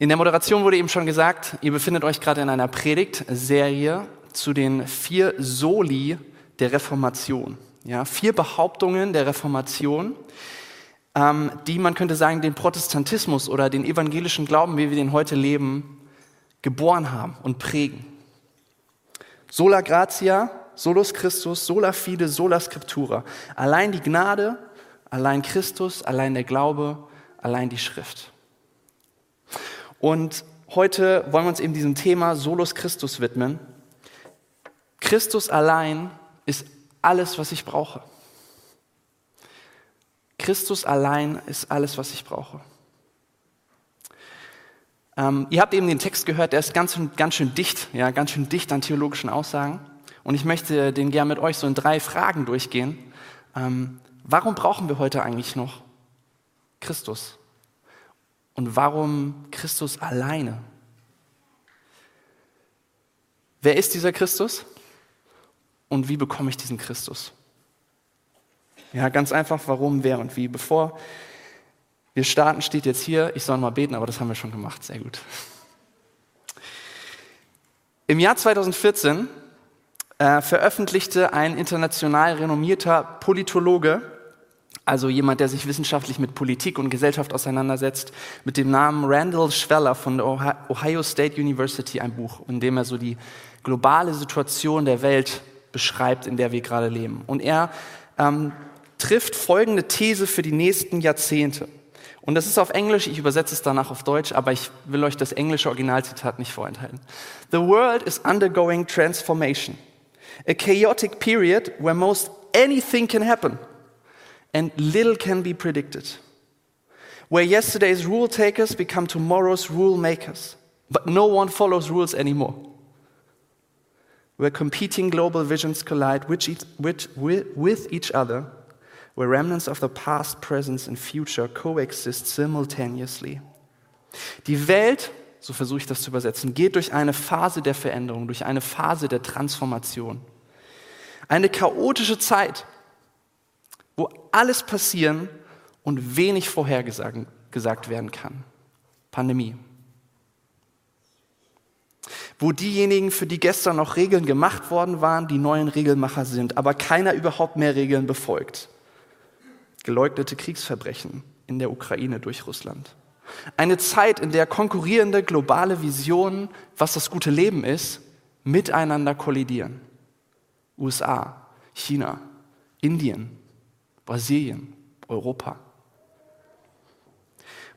In der Moderation wurde eben schon gesagt, ihr befindet euch gerade in einer Predigtserie zu den vier Soli der Reformation. Ja, vier Behauptungen der Reformation, ähm, die man könnte sagen, den Protestantismus oder den evangelischen Glauben, wie wir den heute leben, geboren haben und prägen. Sola gratia, solus Christus, sola fide, sola scriptura. Allein die Gnade, allein Christus, allein der Glaube, allein die Schrift. Und heute wollen wir uns eben diesem Thema Solus Christus widmen. Christus allein ist alles, was ich brauche. Christus allein ist alles, was ich brauche. Ähm, ihr habt eben den Text gehört, der ist ganz, ganz schön dicht, ja, ganz schön dicht an theologischen Aussagen. Und ich möchte den gerne mit euch so in drei Fragen durchgehen. Ähm, warum brauchen wir heute eigentlich noch Christus? Und warum Christus alleine? Wer ist dieser Christus? Und wie bekomme ich diesen Christus? Ja, ganz einfach, warum, wer und wie. Bevor wir starten, steht jetzt hier, ich soll mal beten, aber das haben wir schon gemacht. Sehr gut. Im Jahr 2014 äh, veröffentlichte ein international renommierter Politologe, also jemand, der sich wissenschaftlich mit Politik und Gesellschaft auseinandersetzt, mit dem Namen Randall Schweller von der Ohio State University ein Buch, in dem er so die globale Situation der Welt beschreibt, in der wir gerade leben. Und er ähm, trifft folgende These für die nächsten Jahrzehnte. Und das ist auf Englisch, ich übersetze es danach auf Deutsch, aber ich will euch das englische Originalzitat nicht vorenthalten. The world is undergoing transformation. A chaotic period where most anything can happen and little can be predicted. Where yesterday's rule takers become tomorrow's rule makers, but no one follows rules anymore. Where competing global visions collide with each, other where remnants of the past, present and future coexist simultaneously. Die Welt, so versuche ich das zu übersetzen, geht durch eine Phase der Veränderung, durch eine Phase der Transformation. Eine chaotische Zeit, wo alles passieren und wenig vorhergesagt werden kann. Pandemie. Wo diejenigen, für die gestern noch Regeln gemacht worden waren, die neuen Regelmacher sind, aber keiner überhaupt mehr Regeln befolgt geleugnete Kriegsverbrechen in der Ukraine durch Russland. Eine Zeit, in der konkurrierende globale Visionen, was das gute Leben ist, miteinander kollidieren. USA, China, Indien, Brasilien, Europa.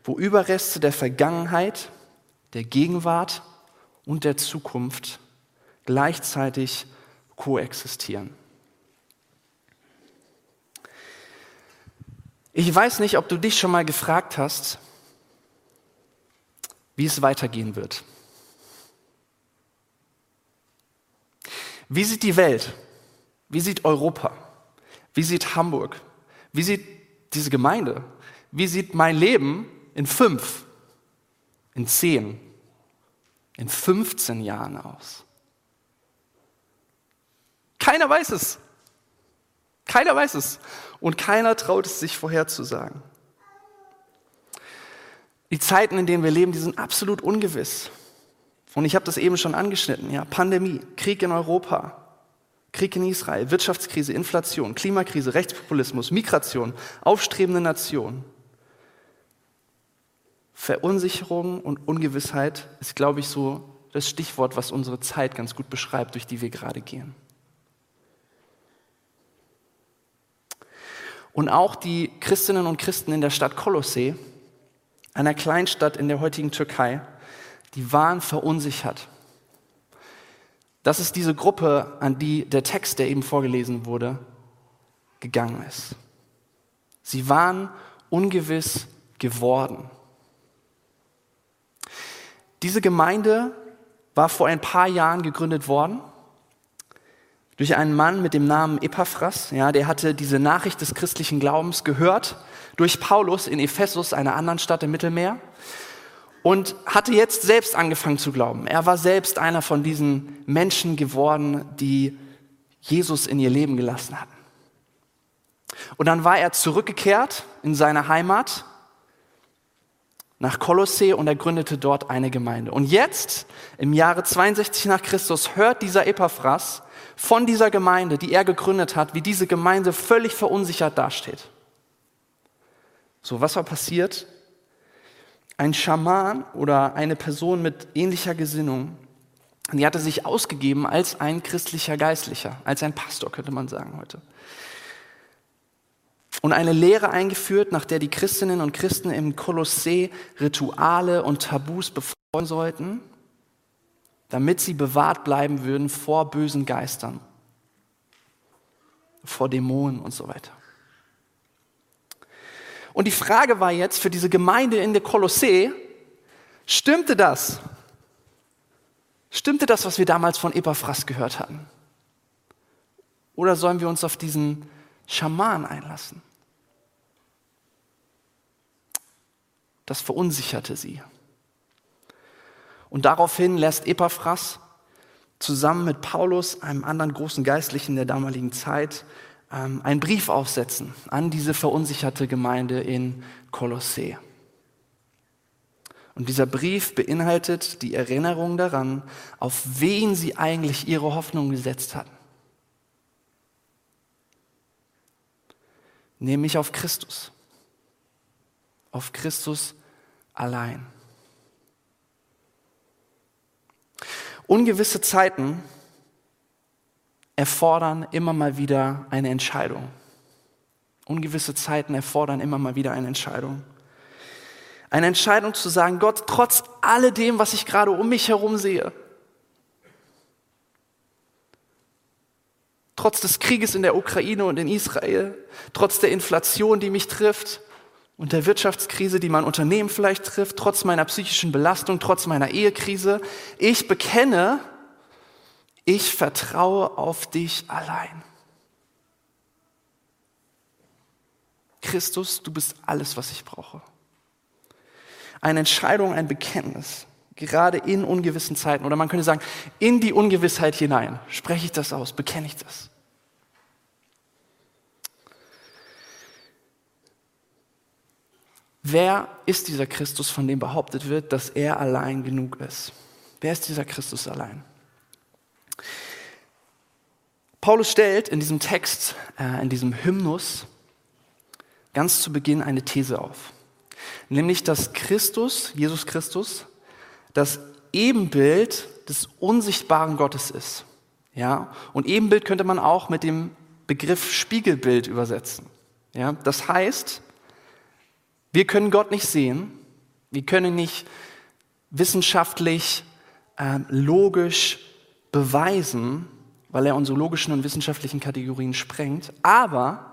Wo Überreste der Vergangenheit, der Gegenwart und der Zukunft gleichzeitig koexistieren. Ich weiß nicht, ob du dich schon mal gefragt hast, wie es weitergehen wird. Wie sieht die Welt? Wie sieht Europa? Wie sieht Hamburg? Wie sieht diese Gemeinde? Wie sieht mein Leben in fünf, in zehn, in 15 Jahren aus? Keiner weiß es. Keiner weiß es und keiner traut es sich vorherzusagen. Die Zeiten, in denen wir leben, die sind absolut ungewiss. Und ich habe das eben schon angeschnitten. Ja, Pandemie, Krieg in Europa, Krieg in Israel, Wirtschaftskrise, Inflation, Klimakrise, Rechtspopulismus, Migration, aufstrebende Nation. Verunsicherung und Ungewissheit ist, glaube ich, so das Stichwort, was unsere Zeit ganz gut beschreibt, durch die wir gerade gehen. Und auch die Christinnen und Christen in der Stadt Kolossee, einer Kleinstadt in der heutigen Türkei, die waren verunsichert. Das ist diese Gruppe, an die der Text, der eben vorgelesen wurde, gegangen ist. Sie waren ungewiss geworden. Diese Gemeinde war vor ein paar Jahren gegründet worden durch einen Mann mit dem Namen Epaphras. Ja, der hatte diese Nachricht des christlichen Glaubens gehört durch Paulus in Ephesus, einer anderen Stadt im Mittelmeer, und hatte jetzt selbst angefangen zu glauben. Er war selbst einer von diesen Menschen geworden, die Jesus in ihr Leben gelassen hatten. Und dann war er zurückgekehrt in seine Heimat nach Kolossee und er gründete dort eine Gemeinde. Und jetzt, im Jahre 62 nach Christus, hört dieser Epaphras von dieser Gemeinde, die er gegründet hat, wie diese Gemeinde völlig verunsichert dasteht. So, was war passiert? Ein Schaman oder eine Person mit ähnlicher Gesinnung, die hatte sich ausgegeben als ein christlicher Geistlicher, als ein Pastor, könnte man sagen heute und eine Lehre eingeführt, nach der die Christinnen und Christen im Kolossee Rituale und Tabus befolgen sollten, damit sie bewahrt bleiben würden vor bösen Geistern, vor Dämonen und so weiter. Und die Frage war jetzt für diese Gemeinde in der Kolossee, stimmte das? Stimmte das, was wir damals von Epaphras gehört hatten? Oder sollen wir uns auf diesen Schaman einlassen? Das verunsicherte sie. Und daraufhin lässt Epaphras zusammen mit Paulus, einem anderen großen Geistlichen der damaligen Zeit, ähm, einen Brief aufsetzen an diese verunsicherte Gemeinde in Kolossee. Und dieser Brief beinhaltet die Erinnerung daran, auf wen sie eigentlich ihre Hoffnung gesetzt hatten. Nämlich auf Christus auf Christus allein. Ungewisse Zeiten erfordern immer mal wieder eine Entscheidung. Ungewisse Zeiten erfordern immer mal wieder eine Entscheidung. Eine Entscheidung zu sagen, Gott, trotz alledem, was ich gerade um mich herum sehe, trotz des Krieges in der Ukraine und in Israel, trotz der Inflation, die mich trifft, und der Wirtschaftskrise, die mein Unternehmen vielleicht trifft, trotz meiner psychischen Belastung, trotz meiner Ehekrise. Ich bekenne, ich vertraue auf dich allein. Christus, du bist alles, was ich brauche. Eine Entscheidung, ein Bekenntnis, gerade in ungewissen Zeiten. Oder man könnte sagen, in die Ungewissheit hinein spreche ich das aus, bekenne ich das. Wer ist dieser Christus, von dem behauptet wird, dass er allein genug ist? Wer ist dieser Christus allein? Paulus stellt in diesem Text, äh, in diesem Hymnus, ganz zu Beginn eine These auf. Nämlich, dass Christus, Jesus Christus, das Ebenbild des unsichtbaren Gottes ist. Ja? Und Ebenbild könnte man auch mit dem Begriff Spiegelbild übersetzen. Ja? Das heißt, wir können Gott nicht sehen. Wir können nicht wissenschaftlich, äh, logisch beweisen, weil er unsere logischen und wissenschaftlichen Kategorien sprengt. Aber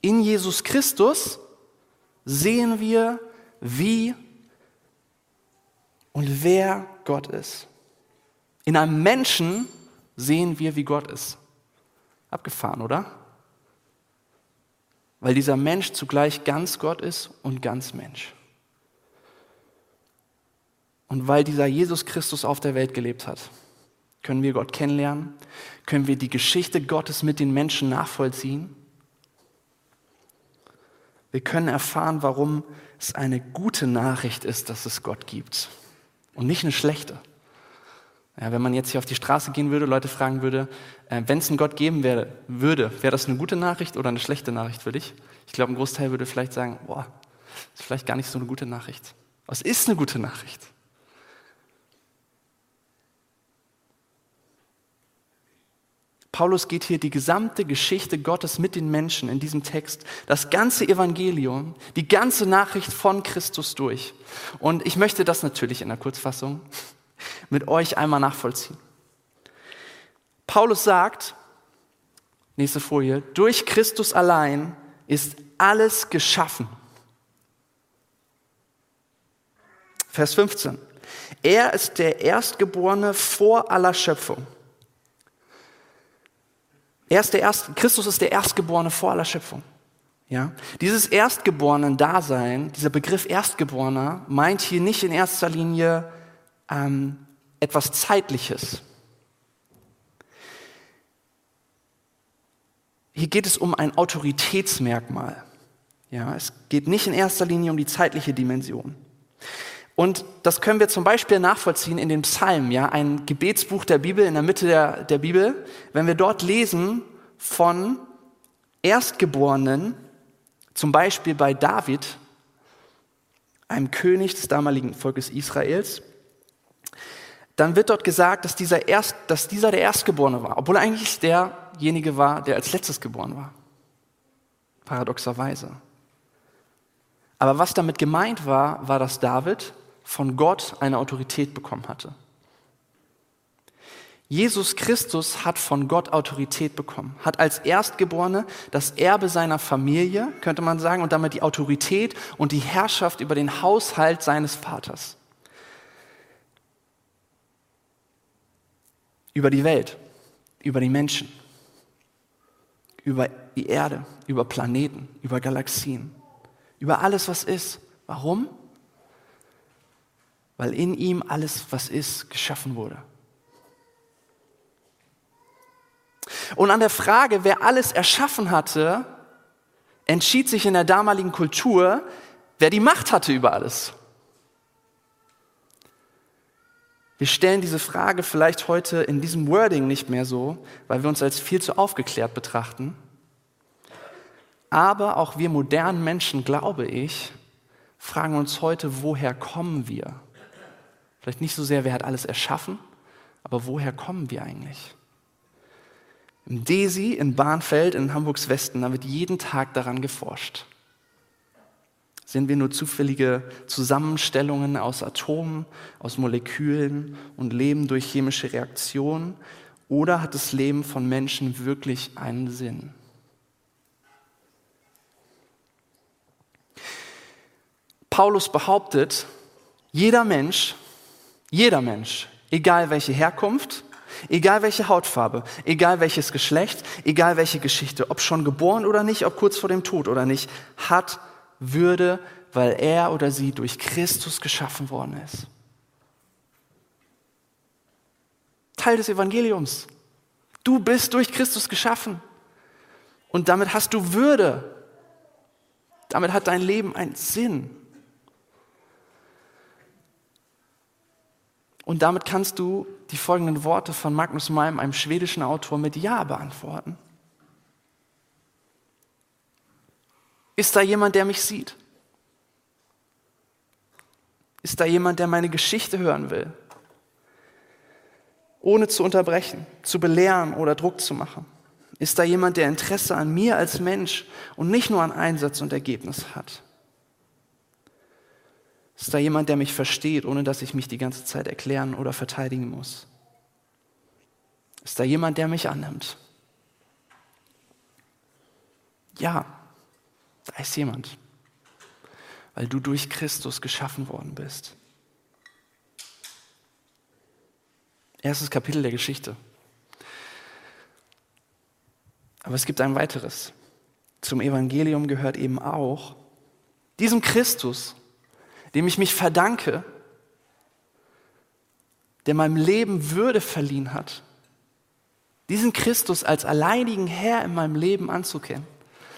in Jesus Christus sehen wir, wie und wer Gott ist. In einem Menschen sehen wir, wie Gott ist. Abgefahren, oder? weil dieser Mensch zugleich ganz Gott ist und ganz Mensch. Und weil dieser Jesus Christus auf der Welt gelebt hat, können wir Gott kennenlernen, können wir die Geschichte Gottes mit den Menschen nachvollziehen. Wir können erfahren, warum es eine gute Nachricht ist, dass es Gott gibt und nicht eine schlechte. Ja, wenn man jetzt hier auf die Straße gehen würde, Leute fragen würde, äh, wenn es einen Gott geben wär, würde, wäre das eine gute Nachricht oder eine schlechte Nachricht für dich? Ich glaube, ein Großteil würde vielleicht sagen, boah, ist vielleicht gar nicht so eine gute Nachricht. Es ist eine gute Nachricht. Paulus geht hier die gesamte Geschichte Gottes mit den Menschen in diesem Text, das ganze Evangelium, die ganze Nachricht von Christus durch. Und ich möchte das natürlich in der Kurzfassung mit euch einmal nachvollziehen. Paulus sagt, nächste Folie, durch Christus allein ist alles geschaffen. Vers 15. Er ist der Erstgeborene vor aller Schöpfung. Er ist der Erst, Christus ist der Erstgeborene vor aller Schöpfung. Ja? Dieses Erstgeborenen-Dasein, dieser Begriff Erstgeborener, meint hier nicht in erster Linie ähm, etwas Zeitliches. Hier geht es um ein Autoritätsmerkmal. Ja, es geht nicht in erster Linie um die zeitliche Dimension. Und das können wir zum Beispiel nachvollziehen in den Psalmen, ja, ein Gebetsbuch der Bibel, in der Mitte der, der Bibel. Wenn wir dort lesen von Erstgeborenen, zum Beispiel bei David, einem König des damaligen Volkes Israels, dann wird dort gesagt, dass dieser, Erst, dass dieser der Erstgeborene war, obwohl er eigentlich derjenige war, der als letztes geboren war. Paradoxerweise. Aber was damit gemeint war, war, dass David von Gott eine Autorität bekommen hatte. Jesus Christus hat von Gott Autorität bekommen, hat als Erstgeborene das Erbe seiner Familie, könnte man sagen, und damit die Autorität und die Herrschaft über den Haushalt seines Vaters. Über die Welt, über die Menschen, über die Erde, über Planeten, über Galaxien, über alles, was ist. Warum? Weil in ihm alles, was ist, geschaffen wurde. Und an der Frage, wer alles erschaffen hatte, entschied sich in der damaligen Kultur, wer die Macht hatte über alles. Wir stellen diese Frage vielleicht heute in diesem Wording nicht mehr so, weil wir uns als viel zu aufgeklärt betrachten. Aber auch wir modernen Menschen, glaube ich, fragen uns heute, woher kommen wir? Vielleicht nicht so sehr, wer hat alles erschaffen, aber woher kommen wir eigentlich? Im DESI in Bahnfeld in Hamburgs Westen, da wird jeden Tag daran geforscht. Sind wir nur zufällige Zusammenstellungen aus Atomen, aus Molekülen und leben durch chemische Reaktionen? Oder hat das Leben von Menschen wirklich einen Sinn? Paulus behauptet, jeder Mensch, jeder Mensch, egal welche Herkunft, Egal welche Hautfarbe, egal welches Geschlecht, egal welche Geschichte, ob schon geboren oder nicht, ob kurz vor dem Tod oder nicht, hat Würde, weil er oder sie durch Christus geschaffen worden ist. Teil des Evangeliums. Du bist durch Christus geschaffen. Und damit hast du Würde. Damit hat dein Leben einen Sinn. Und damit kannst du die folgenden Worte von Magnus Malm, einem schwedischen Autor, mit Ja beantworten. Ist da jemand, der mich sieht? Ist da jemand, der meine Geschichte hören will? Ohne zu unterbrechen, zu belehren oder Druck zu machen. Ist da jemand, der Interesse an mir als Mensch und nicht nur an Einsatz und Ergebnis hat? Ist da jemand, der mich versteht, ohne dass ich mich die ganze Zeit erklären oder verteidigen muss? Ist da jemand, der mich annimmt? Ja, da ist jemand, weil du durch Christus geschaffen worden bist. Erstes Kapitel der Geschichte. Aber es gibt ein weiteres. Zum Evangelium gehört eben auch, diesem Christus, dem ich mich verdanke, der meinem Leben Würde verliehen hat, diesen Christus als alleinigen Herr in meinem Leben anzukennen.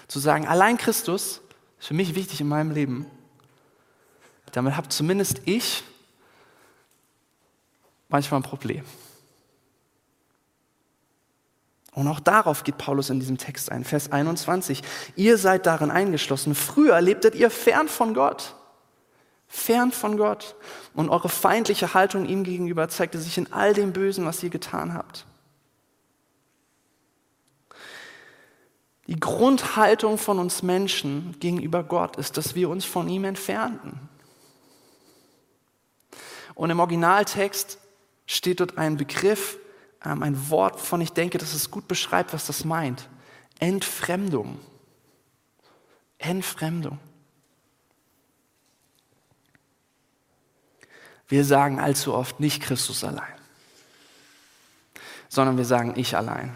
Zu sagen, allein Christus ist für mich wichtig in meinem Leben. Damit habe zumindest ich manchmal ein Problem. Und auch darauf geht Paulus in diesem Text ein. Vers 21. Ihr seid darin eingeschlossen. Früher lebtet ihr fern von Gott fern von Gott. Und eure feindliche Haltung ihm gegenüber zeigte sich in all dem Bösen, was ihr getan habt. Die Grundhaltung von uns Menschen gegenüber Gott ist, dass wir uns von ihm entfernten. Und im Originaltext steht dort ein Begriff, ähm, ein Wort, von ich denke, dass es gut beschreibt, was das meint. Entfremdung. Entfremdung. Wir sagen allzu oft nicht Christus allein, sondern wir sagen ich allein.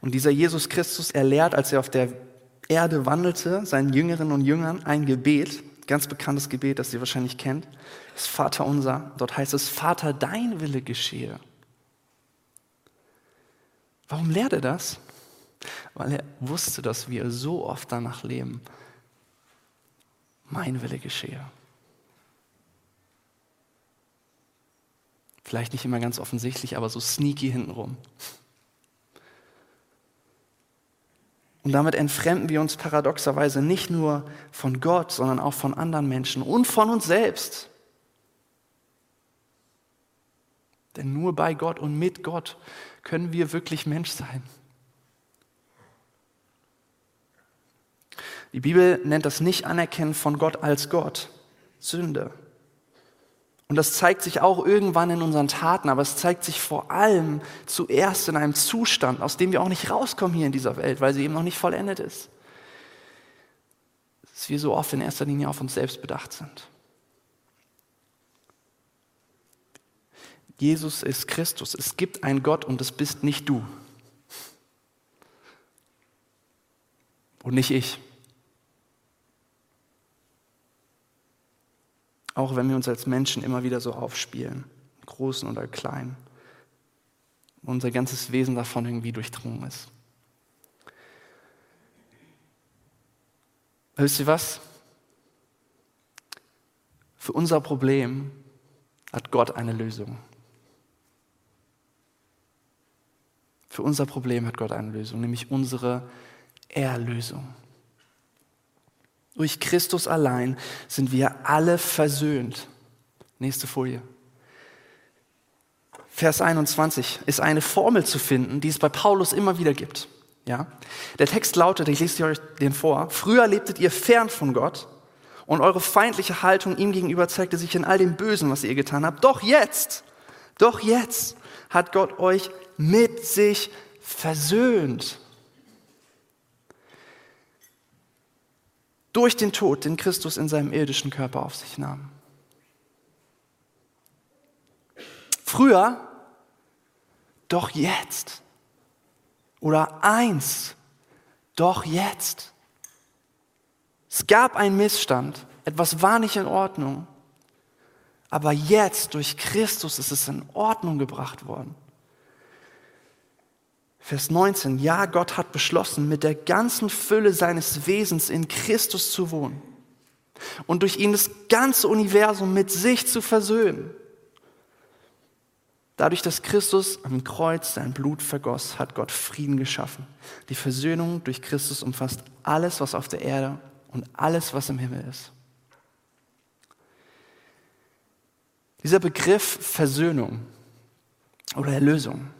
Und dieser Jesus Christus, er lehrt, als er auf der Erde wandelte, seinen Jüngerinnen und Jüngern ein Gebet, ganz bekanntes Gebet, das ihr wahrscheinlich kennt, das Vater unser. Dort heißt es, Vater, dein Wille geschehe, Warum lehrt er das? Weil er wusste, dass wir so oft danach leben, mein Wille geschehe. Vielleicht nicht immer ganz offensichtlich, aber so sneaky hintenrum. Und damit entfremden wir uns paradoxerweise nicht nur von Gott, sondern auch von anderen Menschen und von uns selbst. Denn nur bei Gott und mit Gott können wir wirklich Mensch sein. Die Bibel nennt das Nicht-Anerkennen von Gott als Gott Sünde. Und das zeigt sich auch irgendwann in unseren Taten, aber es zeigt sich vor allem zuerst in einem Zustand, aus dem wir auch nicht rauskommen hier in dieser Welt, weil sie eben noch nicht vollendet ist. Dass wir so oft in erster Linie auf uns selbst bedacht sind. Jesus ist Christus. Es gibt einen Gott und es bist nicht du. Und nicht ich. Auch wenn wir uns als Menschen immer wieder so aufspielen, Großen oder Kleinen. Unser ganzes Wesen davon irgendwie durchdrungen ist. Wisst ihr was? Für unser Problem hat Gott eine Lösung. Für unser Problem hat Gott eine Lösung, nämlich unsere Erlösung. Durch Christus allein sind wir alle versöhnt. Nächste Folie. Vers 21 ist eine Formel zu finden, die es bei Paulus immer wieder gibt. Ja? Der Text lautet, ich lese euch den vor, früher lebtet ihr fern von Gott und eure feindliche Haltung ihm gegenüber zeigte sich in all dem Bösen, was ihr getan habt. Doch jetzt, doch jetzt hat Gott euch mit sich versöhnt durch den Tod, den Christus in seinem irdischen Körper auf sich nahm. Früher, doch jetzt. Oder eins, doch jetzt. Es gab einen Missstand, etwas war nicht in Ordnung, aber jetzt durch Christus ist es in Ordnung gebracht worden. Vers 19, ja, Gott hat beschlossen, mit der ganzen Fülle seines Wesens in Christus zu wohnen und durch ihn das ganze Universum mit sich zu versöhnen. Dadurch, dass Christus am Kreuz sein Blut vergoss, hat Gott Frieden geschaffen. Die Versöhnung durch Christus umfasst alles, was auf der Erde und alles, was im Himmel ist. Dieser Begriff Versöhnung oder Erlösung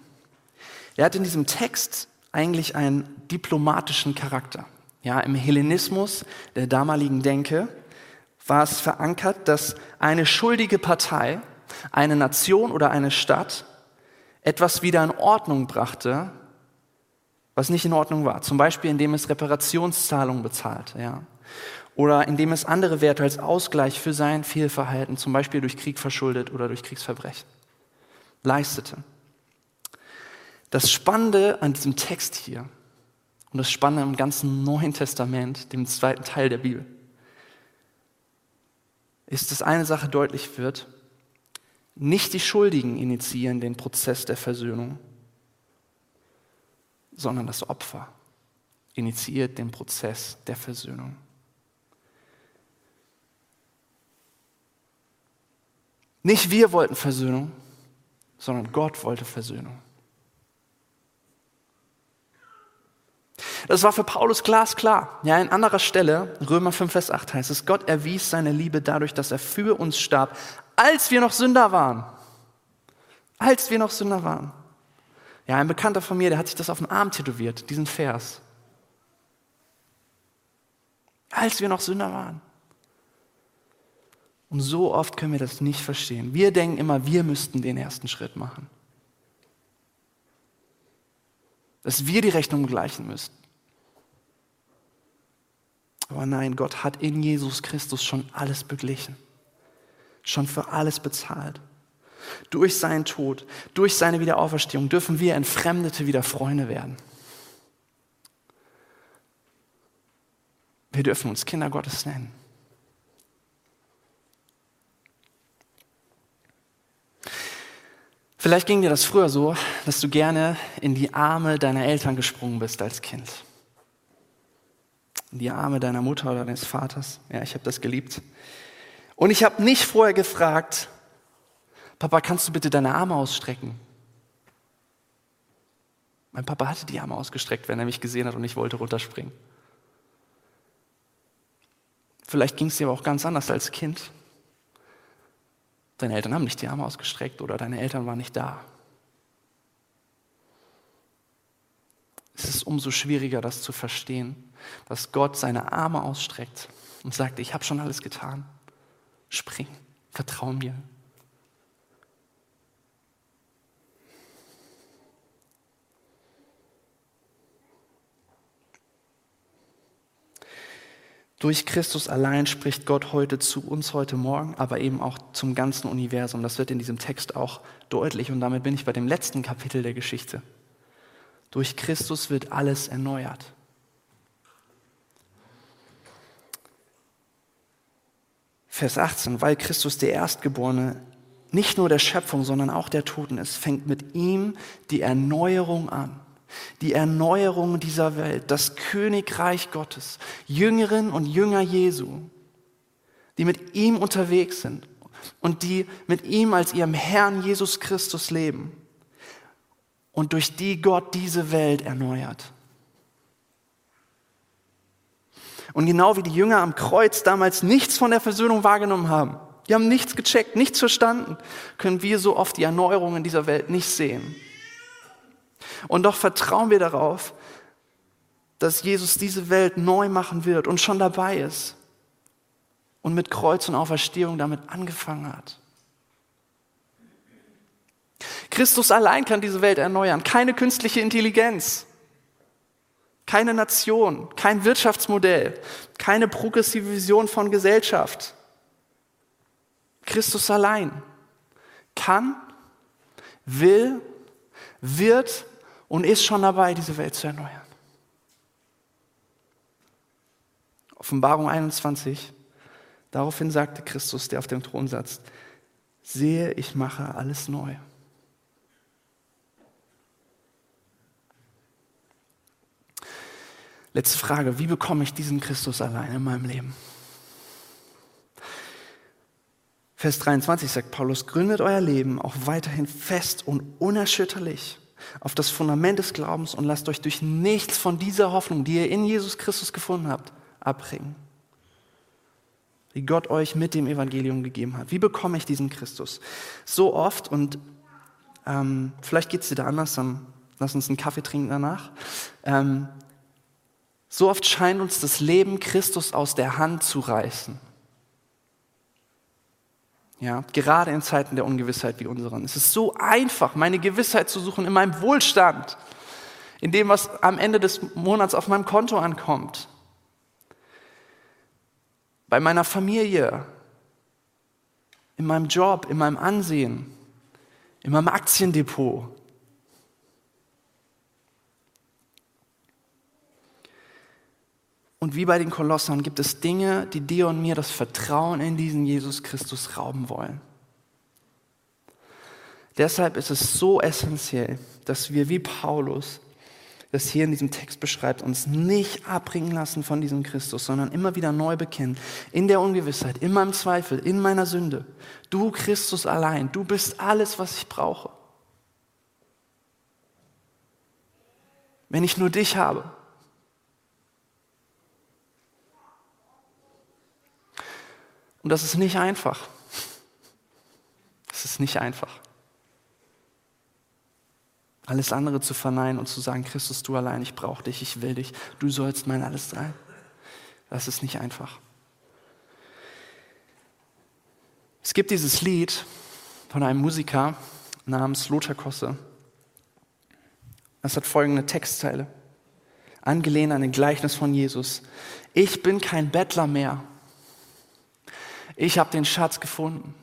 er hat in diesem Text eigentlich einen diplomatischen Charakter. Ja, im Hellenismus der damaligen Denke war es verankert, dass eine schuldige Partei, eine Nation oder eine Stadt etwas wieder in Ordnung brachte, was nicht in Ordnung war. Zum Beispiel, indem es Reparationszahlungen bezahlt, ja. Oder indem es andere Werte als Ausgleich für sein Fehlverhalten, zum Beispiel durch Krieg verschuldet oder durch Kriegsverbrechen, leistete. Das Spannende an diesem Text hier und das Spannende im ganzen Neuen Testament, dem zweiten Teil der Bibel, ist, dass eine Sache deutlich wird. Nicht die Schuldigen initiieren den Prozess der Versöhnung, sondern das Opfer initiiert den Prozess der Versöhnung. Nicht wir wollten Versöhnung, sondern Gott wollte Versöhnung. Das war für Paulus glasklar. Ja, an anderer Stelle, Römer 5, Vers 8 heißt es, Gott erwies seine Liebe dadurch, dass er für uns starb, als wir noch Sünder waren. Als wir noch Sünder waren. Ja, ein Bekannter von mir, der hat sich das auf den Arm tätowiert, diesen Vers. Als wir noch Sünder waren. Und so oft können wir das nicht verstehen. Wir denken immer, wir müssten den ersten Schritt machen. Dass wir die Rechnung gleichen müssten. Aber nein, Gott hat in Jesus Christus schon alles beglichen, schon für alles bezahlt. Durch seinen Tod, durch seine Wiederauferstehung dürfen wir Entfremdete wieder Freunde werden. Wir dürfen uns Kinder Gottes nennen. Vielleicht ging dir das früher so, dass du gerne in die Arme deiner Eltern gesprungen bist als Kind. In die Arme deiner Mutter oder deines Vaters. Ja, ich habe das geliebt. Und ich habe nicht vorher gefragt, Papa, kannst du bitte deine Arme ausstrecken? Mein Papa hatte die Arme ausgestreckt, wenn er mich gesehen hat und ich wollte runterspringen. Vielleicht ging es dir aber auch ganz anders als Kind. Deine Eltern haben nicht die Arme ausgestreckt oder deine Eltern waren nicht da. Es ist umso schwieriger, das zu verstehen, dass Gott seine Arme ausstreckt und sagt, ich habe schon alles getan. Spring, vertrau mir. Durch Christus allein spricht Gott heute zu uns heute Morgen, aber eben auch zum ganzen Universum. Das wird in diesem Text auch deutlich und damit bin ich bei dem letzten Kapitel der Geschichte. Durch Christus wird alles erneuert. Vers 18, weil Christus der Erstgeborene nicht nur der Schöpfung, sondern auch der Toten ist, fängt mit ihm die Erneuerung an die Erneuerung dieser Welt, das Königreich Gottes, Jüngerinnen und Jünger Jesu, die mit ihm unterwegs sind und die mit ihm als ihrem Herrn Jesus Christus leben und durch die Gott diese Welt erneuert. Und genau wie die Jünger am Kreuz damals nichts von der Versöhnung wahrgenommen haben, die haben nichts gecheckt, nichts verstanden, können wir so oft die Erneuerung in dieser Welt nicht sehen. Und doch vertrauen wir darauf, dass Jesus diese Welt neu machen wird und schon dabei ist und mit Kreuz und Auferstehung damit angefangen hat. Christus allein kann diese Welt erneuern, keine künstliche Intelligenz, keine Nation, kein Wirtschaftsmodell, keine progressive Vision von Gesellschaft. Christus allein kann, will, wird und ist schon dabei, diese Welt zu erneuern. Offenbarung 21. Daraufhin sagte Christus, der auf dem Thron saß, sehe, ich mache alles neu. Letzte Frage, wie bekomme ich diesen Christus allein in meinem Leben? Vers 23 sagt Paulus, gründet euer Leben auch weiterhin fest und unerschütterlich auf das Fundament des Glaubens und lasst euch durch nichts von dieser Hoffnung, die ihr in Jesus Christus gefunden habt, abbringen. Die Gott euch mit dem Evangelium gegeben hat. Wie bekomme ich diesen Christus? So oft und ähm, vielleicht geht es dir da anders, dann lass uns einen Kaffee trinken danach. Ähm, so oft scheint uns das Leben Christus aus der Hand zu reißen. Ja, gerade in Zeiten der Ungewissheit wie unseren. Es ist so einfach, meine Gewissheit zu suchen in meinem Wohlstand, in dem, was am Ende des Monats auf meinem Konto ankommt, bei meiner Familie, in meinem Job, in meinem Ansehen, in meinem Aktiendepot. Und wie bei den Kolossern gibt es Dinge, die dir und mir das Vertrauen in diesen Jesus Christus rauben wollen. Deshalb ist es so essentiell, dass wir wie Paulus das hier in diesem Text beschreibt, uns nicht abbringen lassen von diesem Christus, sondern immer wieder neu bekennen, in der Ungewissheit, in meinem Zweifel, in meiner Sünde. Du Christus allein, du bist alles, was ich brauche. Wenn ich nur dich habe, Und das ist nicht einfach. Es ist nicht einfach. Alles andere zu verneinen und zu sagen, Christus, du allein, ich brauche dich, ich will dich, du sollst mein alles sein. Das ist nicht einfach. Es gibt dieses Lied von einem Musiker namens Lothar Kosse. Das hat folgende Textzeile, angelehnt an den Gleichnis von Jesus. Ich bin kein Bettler mehr, ich habe den Schatz gefunden.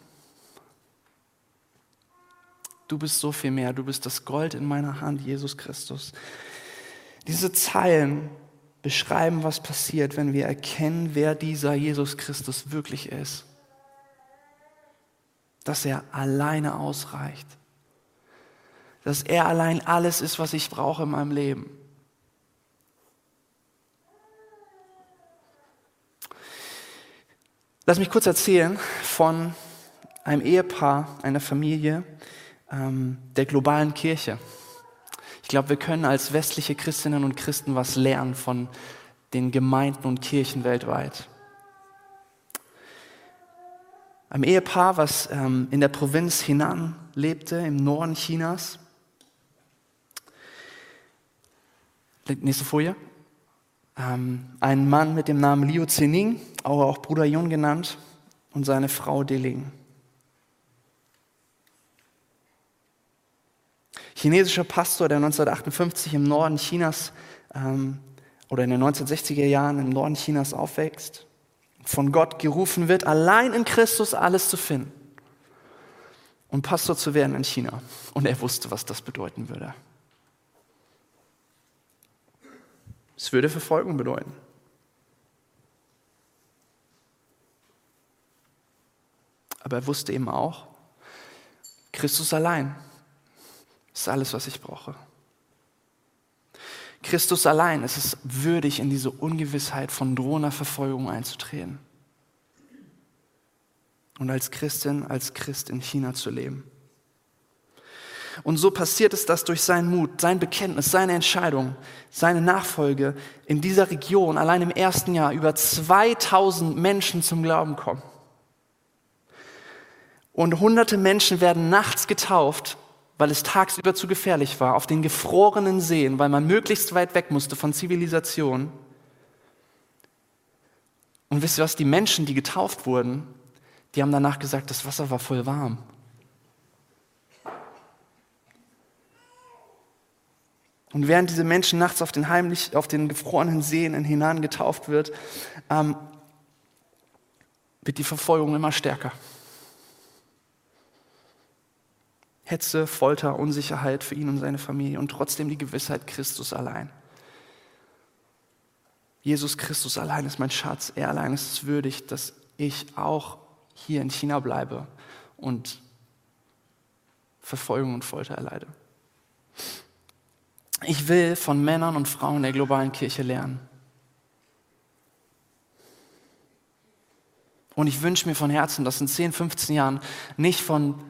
Du bist so viel mehr. Du bist das Gold in meiner Hand, Jesus Christus. Diese Zeilen beschreiben, was passiert, wenn wir erkennen, wer dieser Jesus Christus wirklich ist. Dass er alleine ausreicht. dass er allein alles ist, was ich brauche in meinem Leben. Lass mich kurz erzählen von einem Ehepaar, einer Familie ähm, der globalen Kirche. Ich glaube, wir können als westliche Christinnen und Christen was lernen von den Gemeinden und Kirchen weltweit. Ein Ehepaar, was ähm, in der Provinz Henan lebte, im Norden Chinas. Nächste Folie. Ähm, ein Mann mit dem Namen Liu Zening, auch Bruder Yun genannt, und seine Frau Deling. Chinesischer Pastor, der 1958 im Norden Chinas ähm, oder in den 1960er Jahren im Norden Chinas aufwächst, von Gott gerufen wird, allein in Christus alles zu finden und Pastor zu werden in China. Und er wusste, was das bedeuten würde. Es würde Verfolgung bedeuten. Aber er wusste eben auch, Christus allein ist alles, was ich brauche. Christus allein ist es würdig, in diese Ungewissheit von drohender Verfolgung einzutreten und als Christin, als Christ in China zu leben. Und so passiert es, dass durch seinen Mut, sein Bekenntnis, seine Entscheidung, seine Nachfolge in dieser Region allein im ersten Jahr über 2000 Menschen zum Glauben kommen. Und hunderte Menschen werden nachts getauft, weil es tagsüber zu gefährlich war, auf den gefrorenen Seen, weil man möglichst weit weg musste von Zivilisation. Und wisst ihr was, die Menschen, die getauft wurden, die haben danach gesagt, das Wasser war voll warm. Und während diese Menschen nachts auf den, heimlich, auf den gefrorenen Seen in Hinan getauft wird, ähm, wird die Verfolgung immer stärker. Hetze, Folter, Unsicherheit für ihn und seine Familie und trotzdem die Gewissheit Christus allein. Jesus Christus allein ist mein Schatz, er allein ist es würdig, dass ich auch hier in China bleibe und Verfolgung und Folter erleide. Ich will von Männern und Frauen der globalen Kirche lernen. Und ich wünsche mir von Herzen, dass in 10, 15 Jahren nicht von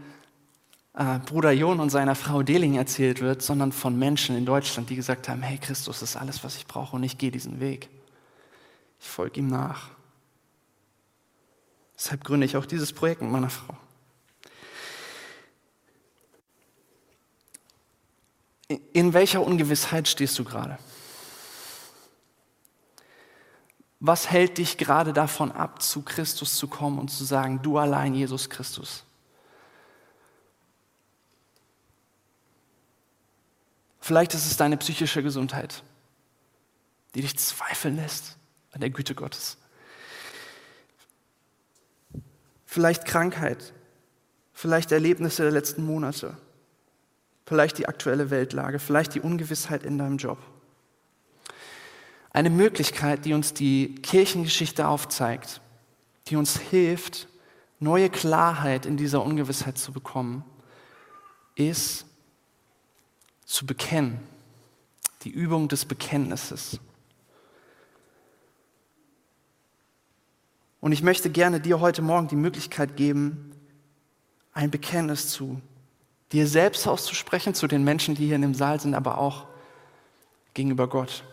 äh, Bruder Jon und seiner Frau Deling erzählt wird, sondern von Menschen in Deutschland, die gesagt haben, hey, Christus ist alles, was ich brauche und ich gehe diesen Weg. Ich folge ihm nach. Deshalb gründe ich auch dieses Projekt mit meiner Frau. In welcher Ungewissheit stehst du gerade? Was hält dich gerade davon ab, zu Christus zu kommen und zu sagen, du allein, Jesus Christus? Vielleicht ist es deine psychische Gesundheit, die dich zweifeln lässt an der Güte Gottes. Vielleicht Krankheit, vielleicht Erlebnisse der letzten Monate, vielleicht die aktuelle Weltlage, vielleicht die Ungewissheit in deinem Job. Eine Möglichkeit, die uns die Kirchengeschichte aufzeigt, die uns hilft, neue Klarheit in dieser Ungewissheit zu bekommen, ist zu bekennen. Die Übung des Bekenntnisses. Und ich möchte gerne dir heute Morgen die Möglichkeit geben, ein Bekenntnis zu dir selbst auszusprechen, zu den Menschen, die hier in dem Saal sind, aber auch gegenüber Gott.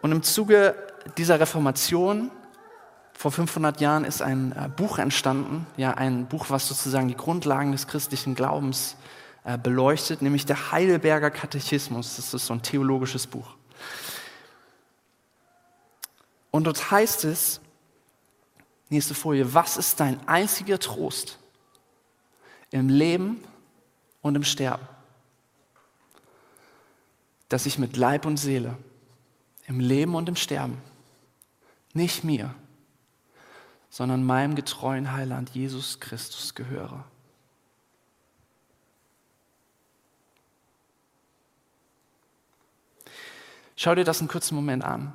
Und im Zuge dieser Reformation vor 500 Jahren ist ein äh, Buch entstanden, ja ein Buch, was sozusagen die Grundlagen des christlichen Glaubens äh, beleuchtet, nämlich der Heidelberger Katechismus. Das ist so ein theologisches Buch. Und dort heißt es, nächste Folie, was ist dein einziger Trost im Leben und im Sterben? Dass ich mit Leib und Seele im Leben und im Sterben nicht mir, sondern meinem getreuen Heiland Jesus Christus gehöre. Schau dir das einen kurzen Moment an.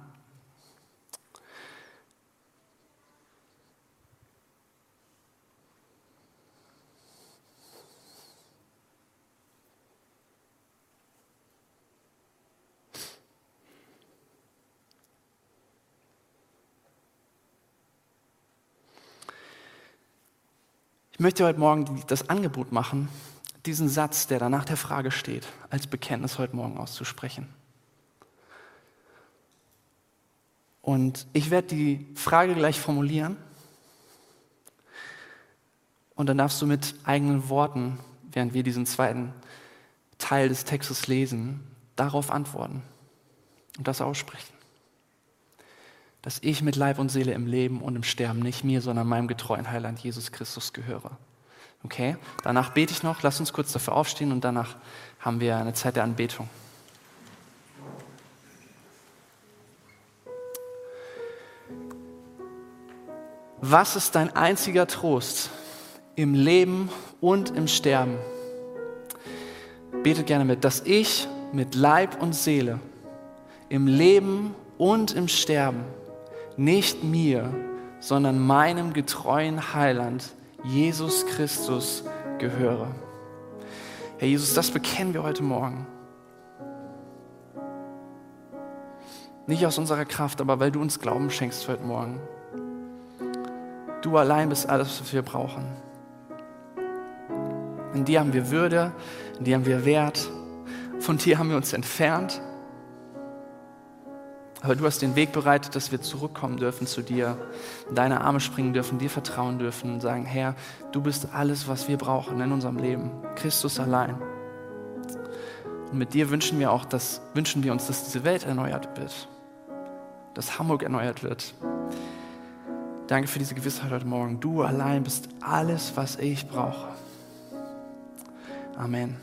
Ich möchte heute Morgen das Angebot machen, diesen Satz, der danach der Frage steht, als Bekenntnis heute Morgen auszusprechen. Und ich werde die Frage gleich formulieren. Und dann darfst du mit eigenen Worten, während wir diesen zweiten Teil des Textes lesen, darauf antworten und das aussprechen. Dass ich mit Leib und Seele im Leben und im Sterben nicht mir, sondern meinem getreuen Heiland Jesus Christus gehöre. Okay? Danach bete ich noch, lass uns kurz dafür aufstehen und danach haben wir eine Zeit der Anbetung. Was ist dein einziger Trost im Leben und im Sterben? Betet gerne mit, dass ich mit Leib und Seele im Leben und im Sterben nicht mir, sondern meinem getreuen Heiland Jesus Christus gehöre. Herr Jesus, das bekennen wir heute Morgen. Nicht aus unserer Kraft, aber weil du uns Glauben schenkst heute Morgen. Du allein bist alles, was wir brauchen. In dir haben wir Würde, in dir haben wir Wert. Von dir haben wir uns entfernt. Aber du hast den Weg bereitet, dass wir zurückkommen dürfen zu dir, in deine Arme springen dürfen, dir vertrauen dürfen und sagen, Herr, du bist alles, was wir brauchen in unserem Leben. Christus allein. Und mit dir wünschen wir auch, dass, wünschen wir uns, dass diese Welt erneuert wird, dass Hamburg erneuert wird. Danke für diese Gewissheit heute Morgen. Du allein bist alles, was ich brauche. Amen.